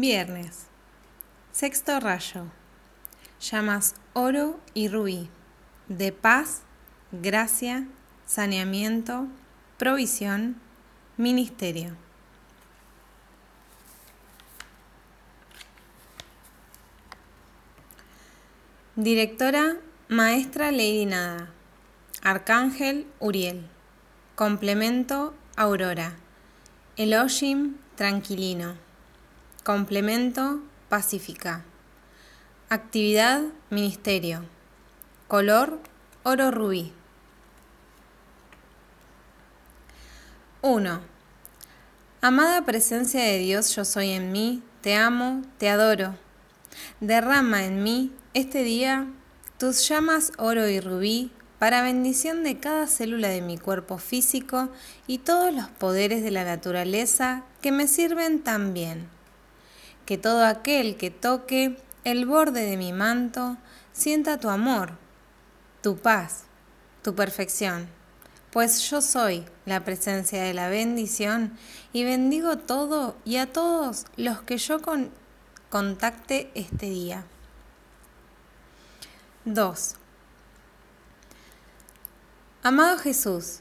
Viernes. Sexto rayo. Llamas oro y rubí. De paz, gracia, saneamiento, provisión, ministerio. Directora Maestra Lady Nada. Arcángel Uriel. Complemento Aurora. Elohim Tranquilino. Complemento Pacífica. Actividad Ministerio. Color Oro Rubí. 1. Amada presencia de Dios, yo soy en mí, te amo, te adoro. Derrama en mí este día tus llamas oro y rubí para bendición de cada célula de mi cuerpo físico y todos los poderes de la naturaleza que me sirven tan bien. Que todo aquel que toque el borde de mi manto sienta tu amor, tu paz, tu perfección, pues yo soy la presencia de la bendición y bendigo todo y a todos los que yo contacte este día. 2. Amado Jesús,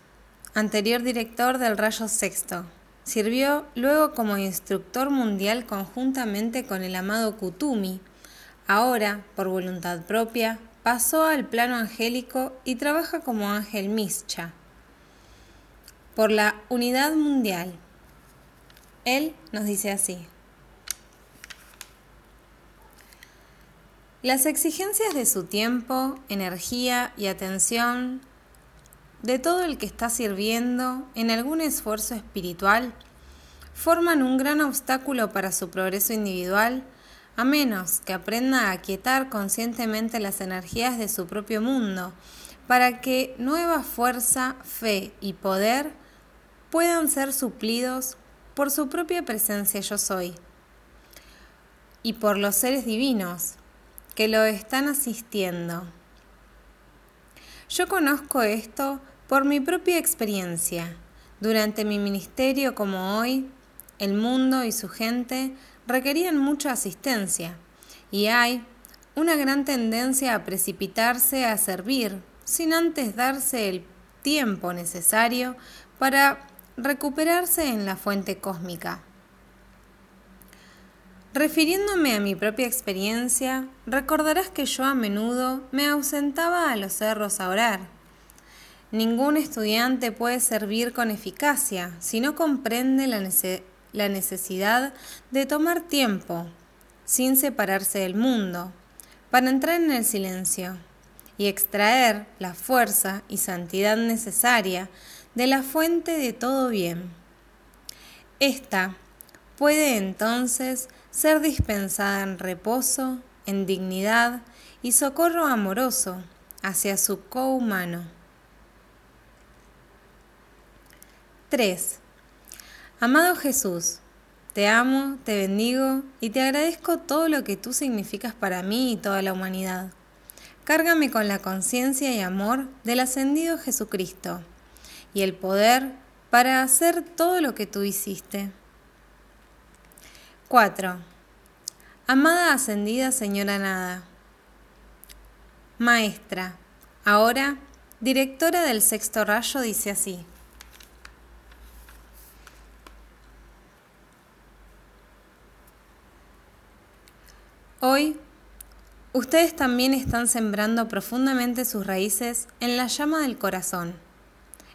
anterior director del Rayo Sexto, sirvió luego como instructor mundial conjuntamente con el amado Kutumi. Ahora, por voluntad propia, pasó al plano angélico y trabaja como ángel Mischa. Por la unidad mundial. Él nos dice así. Las exigencias de su tiempo, energía y atención de todo el que está sirviendo en algún esfuerzo espiritual forman un gran obstáculo para su progreso individual, a menos que aprenda a aquietar conscientemente las energías de su propio mundo, para que nueva fuerza, fe y poder puedan ser suplidos por su propia presencia yo soy y por los seres divinos que lo están asistiendo. Yo conozco esto por mi propia experiencia. Durante mi ministerio como hoy, el mundo y su gente requerían mucha asistencia y hay una gran tendencia a precipitarse a servir sin antes darse el tiempo necesario para recuperarse en la fuente cósmica. Refiriéndome a mi propia experiencia, recordarás que yo a menudo me ausentaba a los cerros a orar. Ningún estudiante puede servir con eficacia si no comprende la, necesidad de tomar tiempo, sin separarse del mundo, para entrar en el silencio y extraer la fuerza y santidad necesaria de la fuente de todo bien. Esta puede entonces ser dispensada en reposo, en dignidad y socorro amoroso hacia su co-humano. 3. Amado Jesús, te amo, te bendigo y te agradezco todo lo que tú significas para mí y toda la humanidad. Cárgame con la conciencia y amor del ascendido Jesucristo y el poder para hacer todo lo que tú hiciste. 4. Amada ascendida señora Nada. Maestra, ahora directora del sexto rayo, dice así. Hoy, ustedes también están sembrando profundamente sus raíces en la llama del corazón,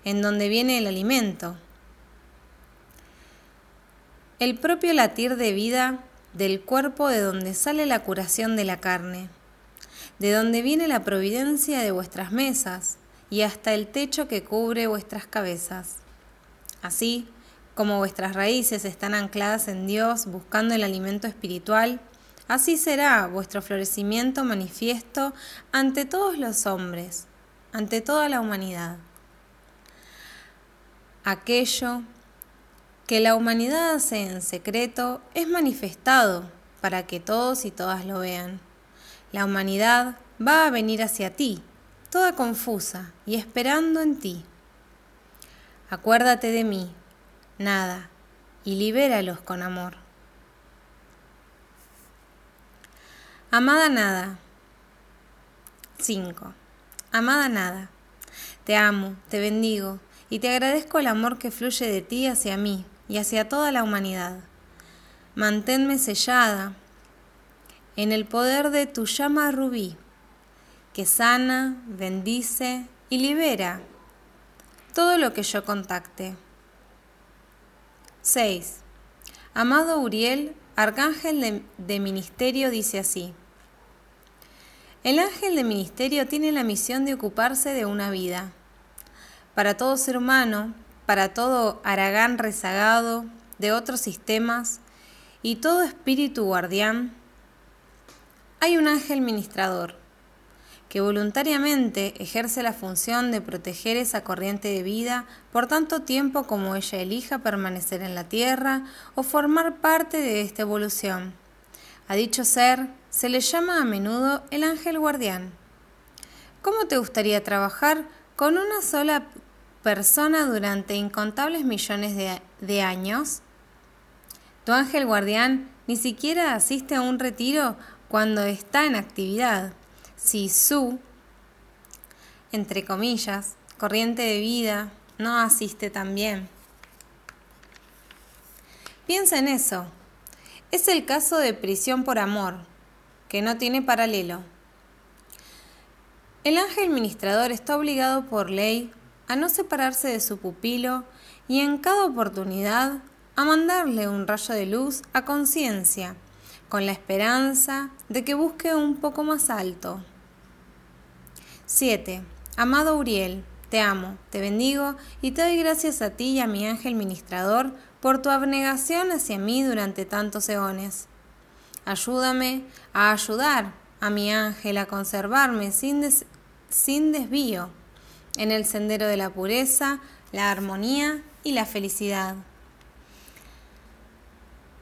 en donde viene el alimento, el propio latir de vida del cuerpo de donde sale la curación de la carne, de donde viene la providencia de vuestras mesas y hasta el techo que cubre vuestras cabezas. Así como vuestras raíces están ancladas en Dios buscando el alimento espiritual, así será vuestro florecimiento manifiesto ante todos los hombres, ante toda la humanidad. Aquello que la humanidad hace en secreto es manifestado para que todos y todas lo vean. La humanidad va a venir hacia ti, toda confusa y esperando en ti. Acuérdate de mí, nada, y libéralos con amor. Amada nada. 5. Amada nada. Te amo, te bendigo y te agradezco el amor que fluye de ti hacia mí y hacia toda la humanidad. Manténme sellada en el poder de tu llama rubí, que sana, bendice y libera todo lo que yo contacte. 6. Amado Uriel, arcángel de, de ministerio, dice así. El ángel de ministerio tiene la misión de ocuparse de una vida. Para todo ser humano, para todo Aragán rezagado de otros sistemas y todo espíritu guardián, hay un ángel ministrador que voluntariamente ejerce la función de proteger esa corriente de vida por tanto tiempo como ella elija permanecer en la Tierra o formar parte de esta evolución. A dicho ser se le llama a menudo el ángel guardián. ¿Cómo te gustaría trabajar con una sola persona durante incontables millones de, años? Tu ángel guardián ni siquiera asiste a un retiro cuando está en actividad. Si su, entre comillas, corriente de vida no asiste también. Piensa en eso. Es el caso de prisión por amor que no tiene paralelo. El ángel ministrador está obligado por ley a no separarse de su pupilo y en cada oportunidad a mandarle un rayo de luz a conciencia, con la esperanza de que busque un poco más alto. 7. Amado Uriel, te amo, te bendigo y te doy gracias a ti y a mi ángel ministrador por tu abnegación hacia mí durante tantos eones. Ayúdame a ayudar a mi ángel a conservarme sin, sin desvío en el sendero de la pureza, la armonía y la felicidad.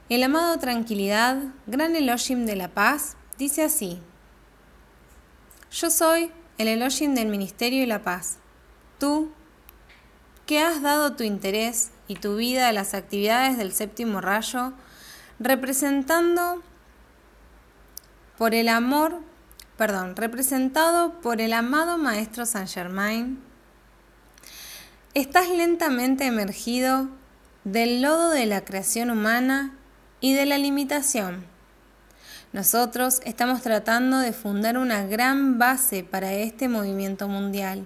El amado Tranquilidad, gran Elohim de la paz, dice así: Yo soy el Elohim del Ministerio y la Paz. Tú, que has dado tu interés y tu vida a las actividades del séptimo rayo, representando por el amor, perdón, representado por el amado Maestro Saint Germain, estás lentamente emergido del lodo de la creación humana y de la limitación. Nosotros estamos tratando de fundar una gran base para este movimiento mundial,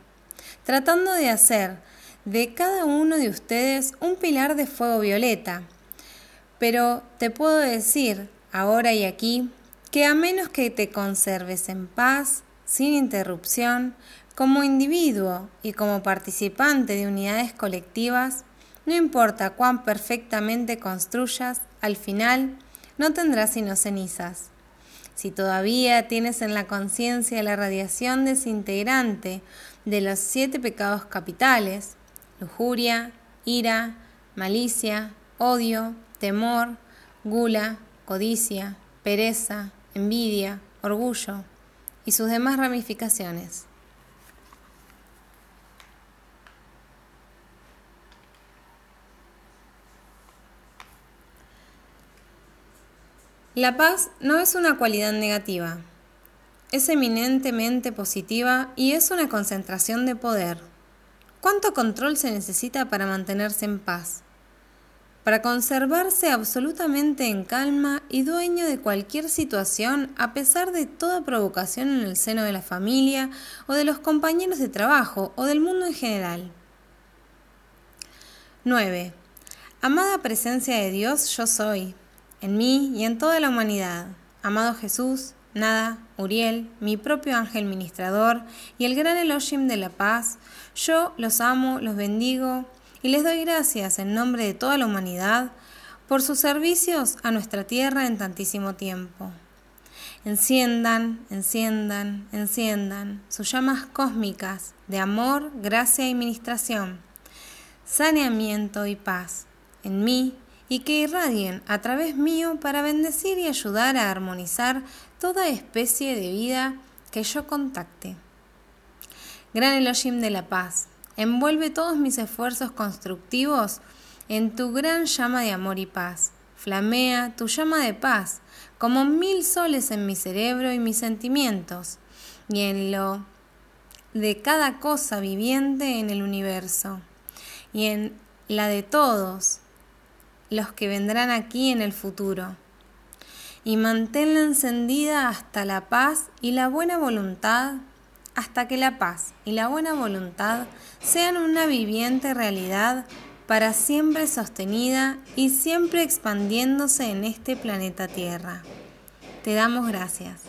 tratando de hacer de cada uno de ustedes un pilar de fuego violeta. Pero te puedo decir, ahora y aquí, que a menos que te conserves en paz, sin interrupción, como individuo y como participante de unidades colectivas, no importa cuán perfectamente construyas, al final no tendrás sino cenizas. Si todavía tienes en la conciencia la radiación desintegrante de los siete pecados capitales, lujuria, ira, malicia, odio, temor, gula, codicia, pereza, envidia, orgullo y sus demás ramificaciones. La paz no es una cualidad negativa, es eminentemente positiva y es una concentración de poder. ¿Cuánto control se necesita para mantenerse en paz? Para conservarse absolutamente en calma y dueño de cualquier situación a pesar de toda provocación en el seno de la familia o de los compañeros de trabajo o del mundo en general. 9. Amada presencia de Dios, yo soy, en mí y en toda la humanidad. Amado Jesús, Nada, Uriel, mi propio ángel ministrador y el gran Elohim de la paz, yo los amo, los bendigo y les doy gracias en nombre de toda la humanidad por sus servicios a nuestra tierra en tantísimo tiempo. Enciendan, enciendan, enciendan sus llamas cósmicas de amor, gracia y ministración, saneamiento y paz en mí y que irradien a través mío para bendecir y ayudar a armonizar toda especie de vida que yo contacte. Gran Elohim de la paz, Envuelve todos mis esfuerzos constructivos en tu gran llama de amor y paz. flamea tu llama de paz, como mil soles en mi cerebro y mis sentimientos, y en lo de cada cosa viviente en el universo, y en la de todos los que vendrán aquí en el futuro. Y manténla encendida hasta la paz y la buena voluntad, hasta que la paz y la buena voluntad sean una viviente realidad para siempre sostenida y siempre expandiéndose en este planeta Tierra. Te damos gracias.